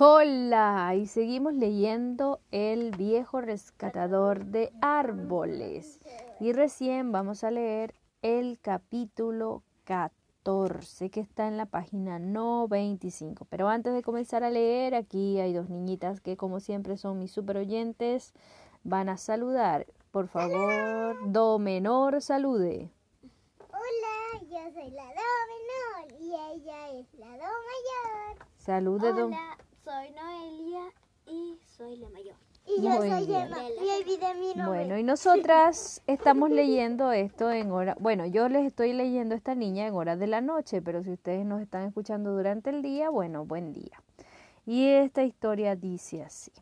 Hola, y seguimos leyendo El viejo rescatador de árboles. Y recién vamos a leer el capítulo 14 que está en la página no 25. Pero antes de comenzar a leer, aquí hay dos niñitas que como siempre son mis super oyentes. Van a saludar. Por favor, do menor salude. Hola, yo soy la do menor y ella es la do mayor. Salude, do. Soy Noelia y soy la mayor. Y yo Muy soy bien. Emma. Y olvidé mi nombre. Bueno, y nosotras estamos leyendo esto en hora, bueno, yo les estoy leyendo a esta niña en horas de la noche, pero si ustedes nos están escuchando durante el día, bueno, buen día. Y esta historia dice así.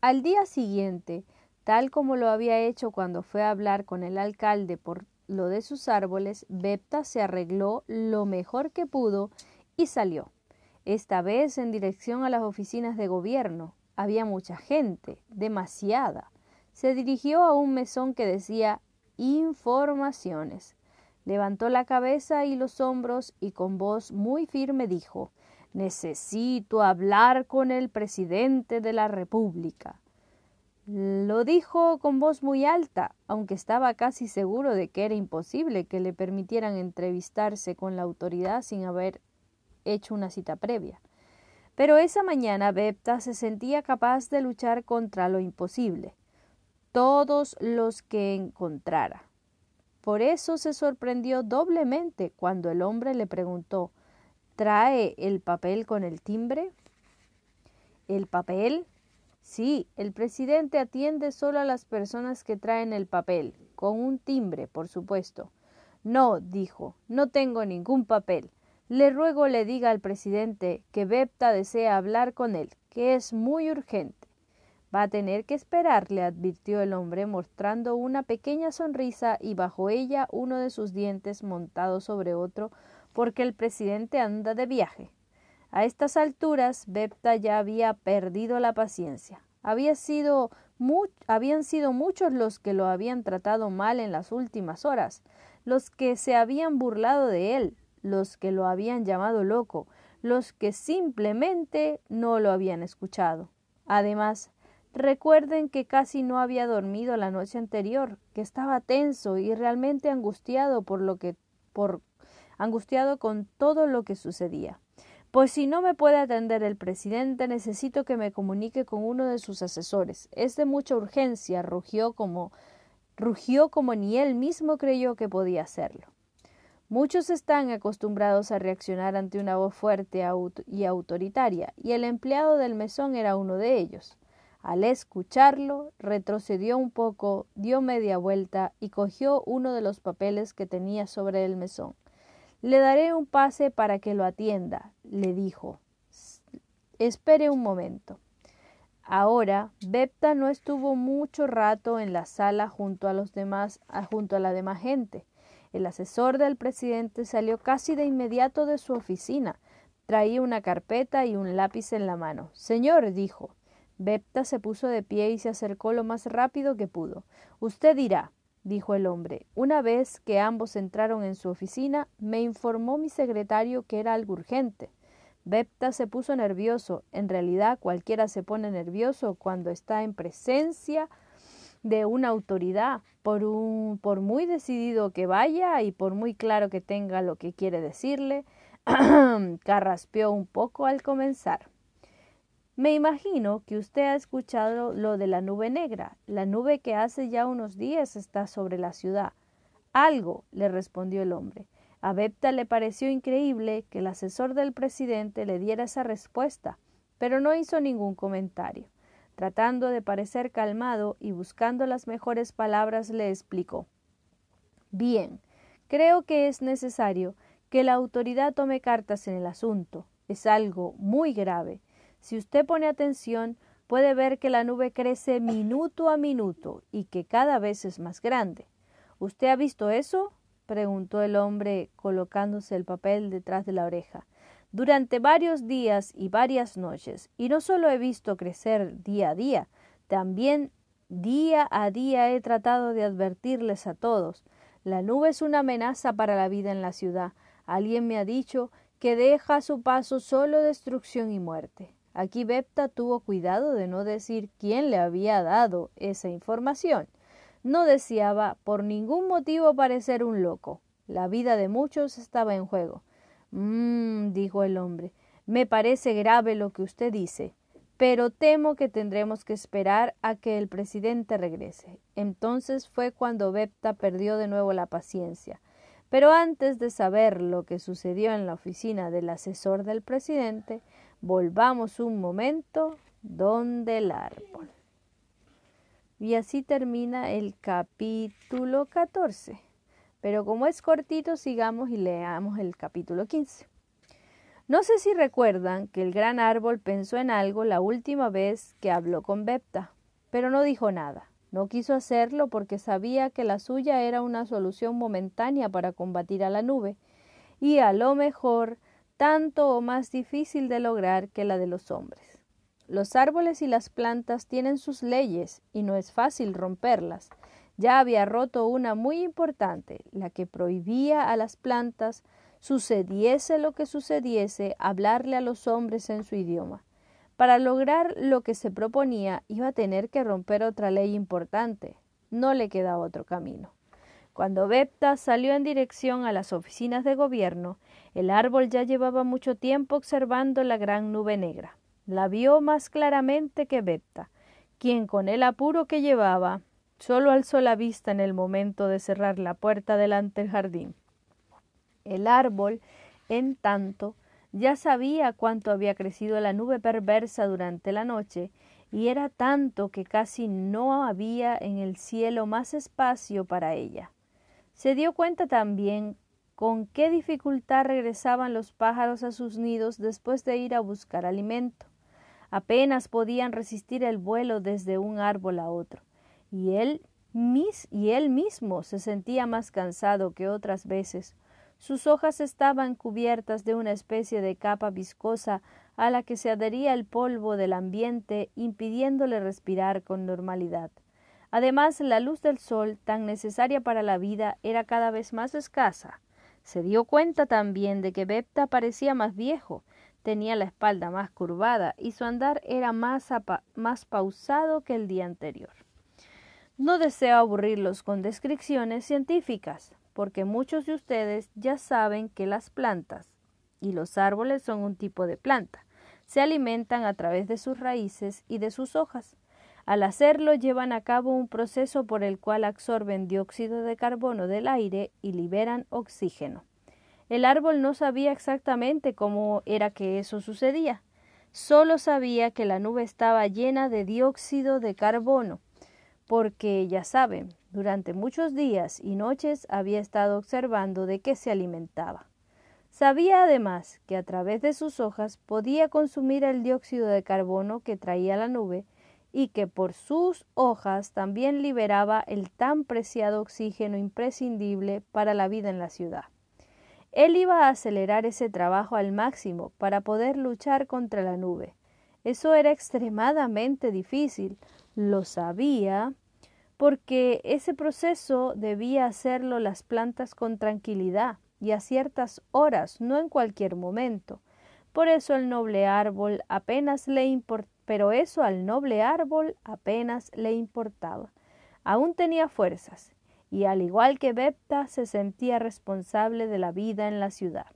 Al día siguiente, tal como lo había hecho cuando fue a hablar con el alcalde por lo de sus árboles, Bepta se arregló lo mejor que pudo y salió. Esta vez en dirección a las oficinas de gobierno. Había mucha gente, demasiada. Se dirigió a un mesón que decía Informaciones. Levantó la cabeza y los hombros y con voz muy firme dijo Necesito hablar con el presidente de la República. Lo dijo con voz muy alta, aunque estaba casi seguro de que era imposible que le permitieran entrevistarse con la autoridad sin haber hecho una cita previa. Pero esa mañana Bepta se sentía capaz de luchar contra lo imposible, todos los que encontrara. Por eso se sorprendió doblemente cuando el hombre le preguntó ¿Trae el papel con el timbre? ¿El papel? Sí, el presidente atiende solo a las personas que traen el papel, con un timbre, por supuesto. No, dijo, no tengo ningún papel. Le ruego le diga al presidente que Bepta desea hablar con él, que es muy urgente. Va a tener que esperar, le advirtió el hombre, mostrando una pequeña sonrisa y bajo ella uno de sus dientes montado sobre otro, porque el presidente anda de viaje. A estas alturas, Bepta ya había perdido la paciencia. Había sido habían sido muchos los que lo habían tratado mal en las últimas horas, los que se habían burlado de él, los que lo habían llamado loco, los que simplemente no lo habían escuchado. Además, recuerden que casi no había dormido la noche anterior, que estaba tenso y realmente angustiado por lo que por angustiado con todo lo que sucedía. Pues si no me puede atender el presidente, necesito que me comunique con uno de sus asesores. Es de mucha urgencia, rugió como rugió como ni él mismo creyó que podía hacerlo. Muchos están acostumbrados a reaccionar ante una voz fuerte y autoritaria, y el empleado del mesón era uno de ellos. Al escucharlo, retrocedió un poco, dio media vuelta y cogió uno de los papeles que tenía sobre el mesón. Le daré un pase para que lo atienda, le dijo. Espere un momento. Ahora, Bepta no estuvo mucho rato en la sala junto a los demás, junto a la demás gente. El asesor del presidente salió casi de inmediato de su oficina. Traía una carpeta y un lápiz en la mano. Señor, dijo. Bepta se puso de pie y se acercó lo más rápido que pudo. Usted dirá, dijo el hombre. Una vez que ambos entraron en su oficina, me informó mi secretario que era algo urgente. Bepta se puso nervioso. En realidad cualquiera se pone nervioso cuando está en presencia de una autoridad, por, un, por muy decidido que vaya y por muy claro que tenga lo que quiere decirle, carraspeó un poco al comenzar. Me imagino que usted ha escuchado lo de la nube negra, la nube que hace ya unos días está sobre la ciudad. Algo, le respondió el hombre. A Bepta le pareció increíble que el asesor del presidente le diera esa respuesta, pero no hizo ningún comentario. Tratando de parecer calmado y buscando las mejores palabras, le explicó Bien, creo que es necesario que la autoridad tome cartas en el asunto. Es algo muy grave. Si usted pone atención, puede ver que la nube crece minuto a minuto y que cada vez es más grande. ¿Usted ha visto eso? preguntó el hombre colocándose el papel detrás de la oreja. Durante varios días y varias noches, y no solo he visto crecer día a día, también día a día he tratado de advertirles a todos. La nube es una amenaza para la vida en la ciudad. Alguien me ha dicho que deja a su paso solo destrucción y muerte. Aquí Bepta tuvo cuidado de no decir quién le había dado esa información. No deseaba por ningún motivo parecer un loco. La vida de muchos estaba en juego. Mmm, dijo el hombre, me parece grave lo que usted dice, pero temo que tendremos que esperar a que el presidente regrese. Entonces fue cuando Bepta perdió de nuevo la paciencia. Pero antes de saber lo que sucedió en la oficina del asesor del presidente, volvamos un momento donde el árbol. Y así termina el capítulo 14. Pero como es cortito, sigamos y leamos el capítulo 15. No sé si recuerdan que el gran árbol pensó en algo la última vez que habló con Bepta, pero no dijo nada. No quiso hacerlo porque sabía que la suya era una solución momentánea para combatir a la nube, y a lo mejor tanto o más difícil de lograr que la de los hombres. Los árboles y las plantas tienen sus leyes y no es fácil romperlas. Ya había roto una muy importante, la que prohibía a las plantas, sucediese lo que sucediese, hablarle a los hombres en su idioma. Para lograr lo que se proponía iba a tener que romper otra ley importante. No le quedaba otro camino. Cuando Bepta salió en dirección a las oficinas de gobierno, el árbol ya llevaba mucho tiempo observando la gran nube negra la vio más claramente que Bepta, quien con el apuro que llevaba solo alzó la vista en el momento de cerrar la puerta delante del jardín. El árbol, en tanto, ya sabía cuánto había crecido la nube perversa durante la noche, y era tanto que casi no había en el cielo más espacio para ella. Se dio cuenta también con qué dificultad regresaban los pájaros a sus nidos después de ir a buscar alimento. Apenas podían resistir el vuelo desde un árbol a otro, y él, mis, y él mismo se sentía más cansado que otras veces. Sus hojas estaban cubiertas de una especie de capa viscosa a la que se adhería el polvo del ambiente, impidiéndole respirar con normalidad. Además, la luz del sol, tan necesaria para la vida, era cada vez más escasa. Se dio cuenta también de que Bepta parecía más viejo, Tenía la espalda más curvada y su andar era más, más pausado que el día anterior. No deseo aburrirlos con descripciones científicas, porque muchos de ustedes ya saben que las plantas y los árboles son un tipo de planta. Se alimentan a través de sus raíces y de sus hojas. Al hacerlo llevan a cabo un proceso por el cual absorben dióxido de carbono del aire y liberan oxígeno. El árbol no sabía exactamente cómo era que eso sucedía. Solo sabía que la nube estaba llena de dióxido de carbono, porque, ya saben, durante muchos días y noches había estado observando de qué se alimentaba. Sabía además que a través de sus hojas podía consumir el dióxido de carbono que traía la nube y que por sus hojas también liberaba el tan preciado oxígeno imprescindible para la vida en la ciudad. Él iba a acelerar ese trabajo al máximo para poder luchar contra la nube. Eso era extremadamente difícil, lo sabía, porque ese proceso debía hacerlo las plantas con tranquilidad y a ciertas horas, no en cualquier momento. Por eso el noble árbol apenas le importaba, pero eso al noble árbol apenas le importaba. Aún tenía fuerzas y al igual que Bepta se sentía responsable de la vida en la ciudad.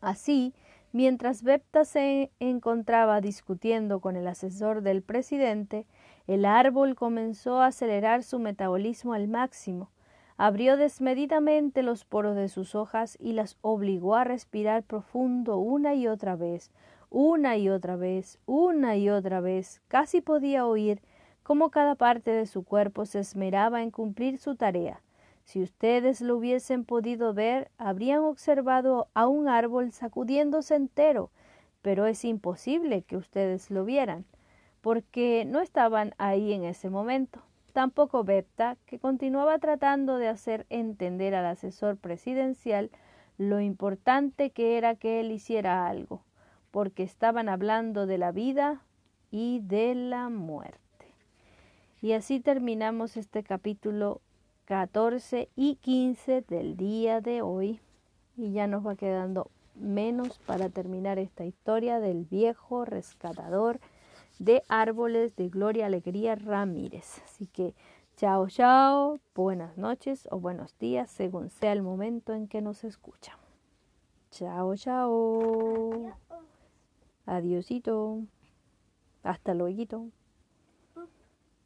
Así, mientras Bepta se encontraba discutiendo con el asesor del presidente, el árbol comenzó a acelerar su metabolismo al máximo, abrió desmedidamente los poros de sus hojas y las obligó a respirar profundo una y otra vez, una y otra vez, una y otra vez. Casi podía oír cómo cada parte de su cuerpo se esmeraba en cumplir su tarea. Si ustedes lo hubiesen podido ver, habrían observado a un árbol sacudiéndose entero, pero es imposible que ustedes lo vieran, porque no estaban ahí en ese momento. Tampoco Bepta, que continuaba tratando de hacer entender al asesor presidencial lo importante que era que él hiciera algo, porque estaban hablando de la vida y de la muerte. Y así terminamos este capítulo 14 y 15 del día de hoy. Y ya nos va quedando menos para terminar esta historia del viejo rescatador de árboles de Gloria Alegría Ramírez. Así que chao, chao, buenas noches o buenos días, según sea el momento en que nos escuchan. Chao, chao. Adiosito. Hasta luego.